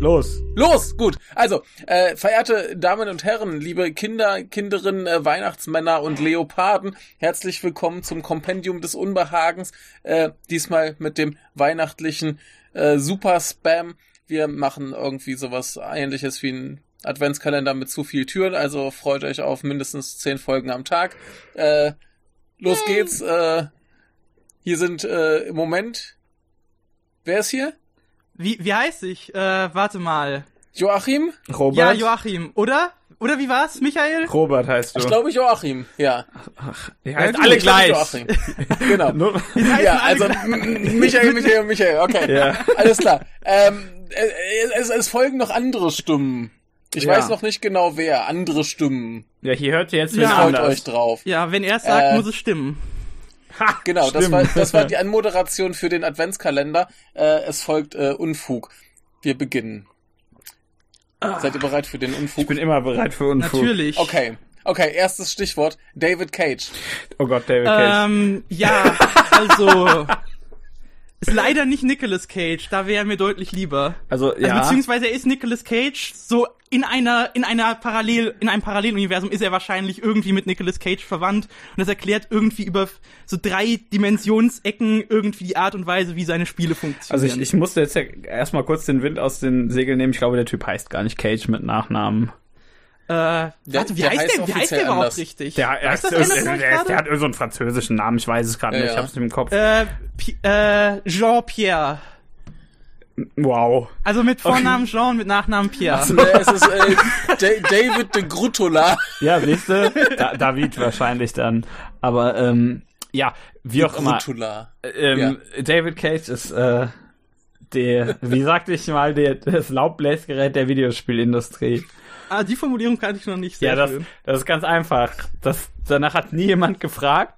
los, los. Gut. Also, äh, verehrte Damen und Herren, liebe Kinder, Kinderinnen, äh, Weihnachtsmänner und Leoparden, herzlich willkommen zum Kompendium des Unbehagens. Äh, diesmal mit dem weihnachtlichen äh, Super-Spam. Wir machen irgendwie sowas ähnliches wie ein Adventskalender mit zu viel Türen, also freut euch auf mindestens zehn Folgen am Tag. Äh, los geht's. Äh, hier sind äh, im Moment. Wer ist hier? Wie, wie heißt ich? Äh, warte mal. Joachim? Robert? Ja, Joachim. Oder? Oder wie war's, Michael? Robert heißt du. Ich glaube Joachim, ja. die Ja, heißen alle gleich. Joachim. genau. Nur- Ja, also Michael, Michael, Michael, okay. Ja. Alles klar. Ähm, äh, es, es folgen noch andere Stimmen. Ich Ja. weiß noch nicht genau wer. Andere Stimmen. ja, hier hört ihr jetzt Ja. Freut anders. euch drauf. Ja, wenn er es sagt, Äh, muss es stimmen. Ha, Genau, das war, das war die Anmoderation für den Adventskalender. Äh, es folgt äh, Unfug. Wir beginnen. Seid ihr bereit für den Unfug? Ich bin immer bereit für Unfug. Natürlich. Okay. Okay, erstes Stichwort. David Cage. Oh Gott, David Cage. Ähm, ja, also. Ist leider nicht Nicolas Cage, da wäre er mir deutlich lieber. also, Also ja. beziehungsweise er ist Nicolas Cage, so in einer, in einer Parallel, in einem Paralleluniversum ist er wahrscheinlich irgendwie mit Nicolas Cage verwandt und das erklärt irgendwie über so drei Dimensionsecken irgendwie die Art und Weise, wie seine Spiele also funktionieren. ich, ich musste jetzt ja erstmal kurz den Wind aus den Segeln nehmen. Ich glaube, der Typ heißt gar nicht Cage mit Nachnamen. Äh, warte, wie der heißt heißt der, wie heißt der überhaupt anders. richtig? Der, er Weiß ist, das einer der, der, hat irgendeinen so einen französischen Namen. Ich weiß es gerade Ja, nicht. Ich ja. hab's nicht im Kopf. Äh, äh, Jean-Pierre. wow. Also mit Vornamen Jean und mit Nachnamen Pierre. Äh, es ist äh, Da- David de Gruttola. Ja, siehst du? Da, David wahrscheinlich dann. Aber ähm, ja, wie auch immer. Gruttola. Ähm, David Cage ist äh, der, wie sagte ich mal, der, das Laubbläsgerät der Videospielindustrie. Ah, die Formulierung kannte ich noch nicht. Sehr Ja, das, schön. das ist ganz einfach. Das, danach hat nie jemand gefragt.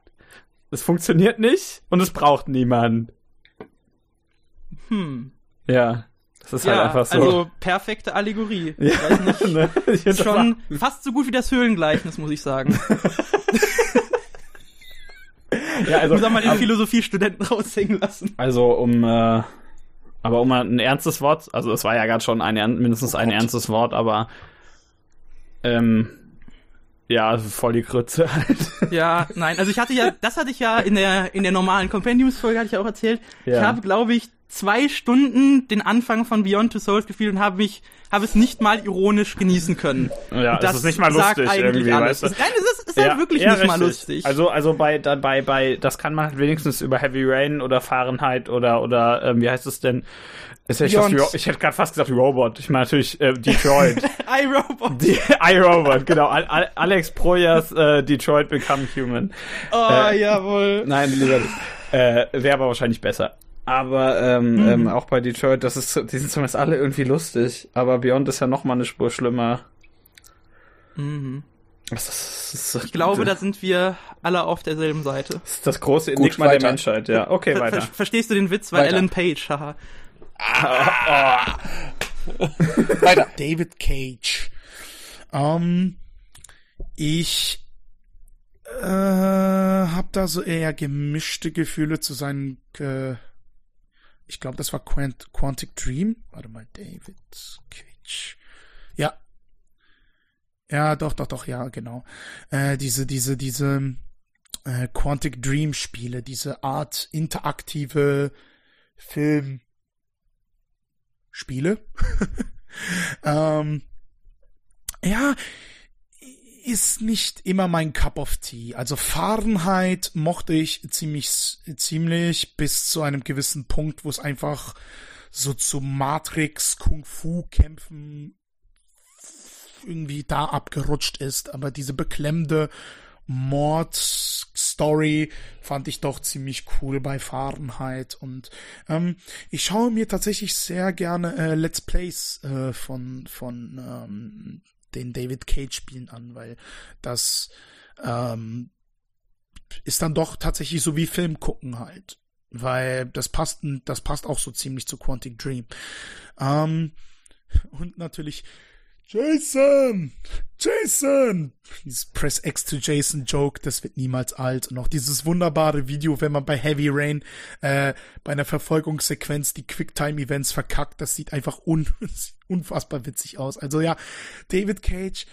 Es funktioniert nicht und es braucht niemand. Hm. Ja, das ist halt Ja, einfach so. also perfekte Allegorie. ja, ne? Ich das Schon fast so gut wie das Höhlengleichnis, muss ich sagen. Ja, also, Muss auch mal den Philosophiestudenten raushängen lassen. also um, äh, aber um ein ernstes Wort, also es war ja gerade schon ein, mindestens ein ernstes Wort, aber ähm, ja, voll die Krütze halt. Ja, nein, also ich hatte ja, das hatte ich ja in der, in der normalen Compendiums-Folge, hatte ich ja auch erzählt. Ja. Ich habe, glaube ich, zwei Stunden den Anfang von Beyond Two Souls gespielt und habe mich, habe es nicht mal ironisch genießen können. Ja, es ist nicht mal lustig irgendwie, alles. weißt du? Nein, es ist, ist halt wirklich nicht mal richtig. lustig. Also, also bei, bei, bei, das kann man halt wenigstens über Heavy Rain oder Fahrenheit oder, oder, ähm, wie heißt es denn? Ist ja ich, fast ich hätte gerade fast gesagt Robot. Ich meine natürlich äh, Detroit. iRobot. IRobot, genau. Al Al Alex Proyas äh, Detroit Become Human. Oh, Äh, jawohl. Nein, lieber nicht. Äh, Wäre aber wahrscheinlich besser. Aber ähm, ähm, auch bei Detroit, das ist, die sind zumindest alle irgendwie lustig. Aber Beyond ist ja noch mal eine Spur schlimmer. Mhm. Das ist, das ist, Ich glaube, da sind wir alle auf derselben Seite. Das ist das große Gut, Enigma weiter. der Menschheit, ja. Okay, Ver weiter. ver verstehst du den Witz? Weil Weiter. Alan Page, haha. Weiter. David Cage. Ähm, ich äh, habe da so eher gemischte Gefühle zu seinen. Äh, ich glaube, das war Quant Quantic Dream. Warte mal, David Cage. Ja. Ja, doch, doch, doch, ja, genau. Äh, diese, diese, diese äh, Quantic Dream Spiele, diese Art interaktive Film Spiele. ähm, ja, ist nicht immer mein Cup of Tea. Also Fahrenheit mochte ich ziemlich, ziemlich bis zu einem gewissen Punkt, wo es einfach so zu Matrix Kung Fu Kämpfen irgendwie da abgerutscht ist. Aber diese beklemmende Mord-Story fand ich doch ziemlich cool bei Fahrenheit. Und ähm, ich schaue mir tatsächlich sehr gerne äh, Let's Plays äh, von, von ähm, den David Cage-Spielen an, weil das ähm, ist dann doch tatsächlich so wie Film gucken halt. Weil das passt, das passt auch so ziemlich zu Quantic Dream. Ähm, und natürlich Jason! Jason! Dieses Press X to Jason Joke, das wird niemals alt. Und auch dieses wunderbare Video, wenn man bei Heavy Rain äh, bei einer Verfolgungssequenz die Quicktime-Events verkackt, das sieht einfach un unfassbar witzig aus. Also ja, David Cage,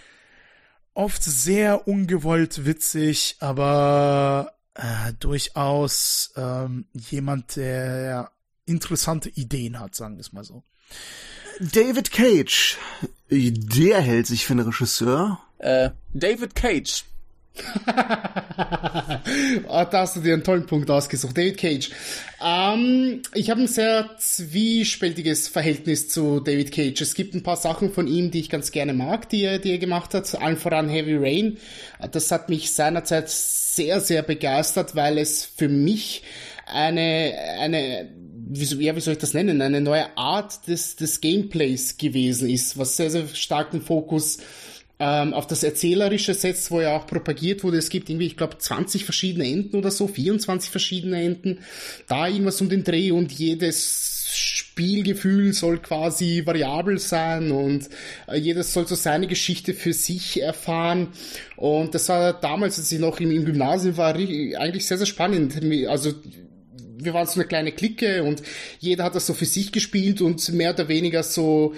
oft sehr ungewollt witzig, aber äh, durchaus ähm, jemand, der interessante Ideen hat, sagen wir es mal so. David Cage, der hält sich für einen Regisseur. Äh, David Cage. ah, da hast du dir einen tollen Punkt ausgesucht. David Cage. Ähm, ich habe ein sehr zwiespältiges Verhältnis zu David Cage. Es gibt ein paar Sachen von ihm, die ich ganz gerne mag, die er, die er gemacht hat. Allen voran Heavy Rain. Das hat mich seinerzeit sehr, sehr begeistert, weil es für mich eine, eine, wie, ja, wie soll ich das nennen, eine neue Art des, des Gameplays gewesen ist, was sehr, sehr stark den Fokus ähm, auf das Erzählerische setzt, wo ja auch propagiert wurde, es gibt irgendwie, ich glaube, 20 verschiedene Enden oder so, 24 verschiedene Enden, da irgendwas um den Dreh und jedes Spielgefühl soll quasi variabel sein und äh, jedes soll so seine Geschichte für sich erfahren. Und das war damals, als ich noch im, im Gymnasium war, eigentlich sehr, sehr spannend. Also wir waren so eine kleine Clique und jeder hat das so für sich gespielt und mehr oder weniger so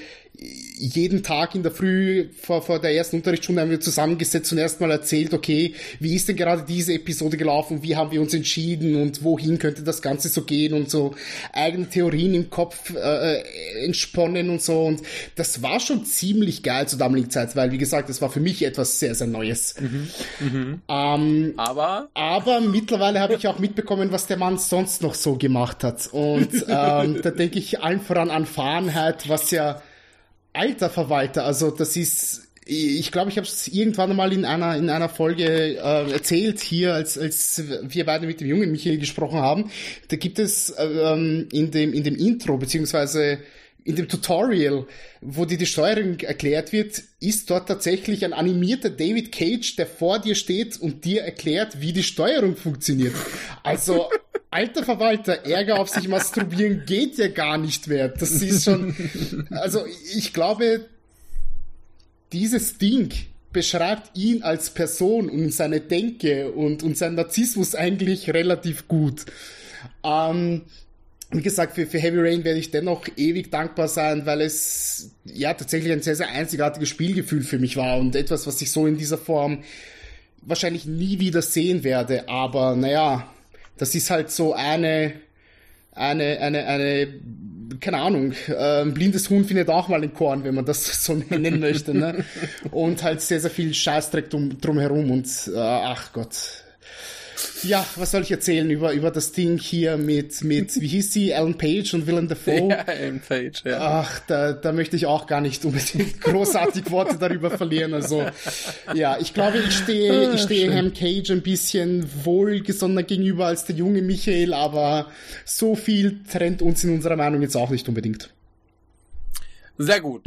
jeden Tag in der Früh vor, vor der ersten Unterrichtsstunde haben wir zusammengesetzt und erstmal erzählt, okay, wie ist denn gerade diese Episode gelaufen, wie haben wir uns entschieden und wohin könnte das Ganze so gehen und so eigene Theorien im Kopf äh, entsponnen und so und das war schon ziemlich geil zur damaligen Zeit, weil wie gesagt, das war für mich etwas sehr, sehr Neues. Mhm. Mhm. Ähm, aber? Aber mittlerweile habe ich auch mitbekommen, was der Mann sonst noch so gemacht hat und ähm, da denke ich allen voran an Fahrenheit, was ja alter Verwalter. Also das ist, ich glaube, ich habe es irgendwann mal in einer in einer Folge äh, erzählt hier, als als wir beide mit dem jungen Michael gesprochen haben. Da gibt es ähm, in dem in dem Intro beziehungsweise in dem Tutorial, wo dir die Steuerung erklärt wird, ist dort tatsächlich ein animierter David Cage, der vor dir steht und dir erklärt, wie die Steuerung funktioniert. Also alter Verwalter, Ärger auf sich masturbieren geht ja gar nicht mehr. Das ist schon, also ich glaube, dieses Ding beschreibt ihn als Person und seine Denke und, und sein Narzissmus eigentlich relativ gut. Ähm, wie gesagt, für, für Heavy Rain werde ich dennoch ewig dankbar sein, weil es ja tatsächlich ein sehr, sehr einzigartiges Spielgefühl für mich war und etwas, was ich so in dieser Form wahrscheinlich nie wieder sehen werde. Aber naja, das ist halt so eine, eine, eine, eine, keine Ahnung, ein blindes Huhn findet auch mal ein Korn, wenn man das so nennen möchte, ne? Und halt sehr, sehr viel Scheißdreck drum, drumherum und, äh, ach Gott, ja, was soll ich erzählen über, über das Ding hier mit, mit, wie hieß sie, Alan Page und Willem Dafoe? Ja, Alan Page, ja. Ach, da, da möchte ich auch gar nicht unbedingt großartig Worte darüber verlieren. Also, ja, ich glaube, ich stehe, ich stehe Ham Cage ein bisschen wohlgesonnener gegenüber als der junge Michael, aber so viel trennt uns in unserer Meinung jetzt auch nicht unbedingt. Sehr gut.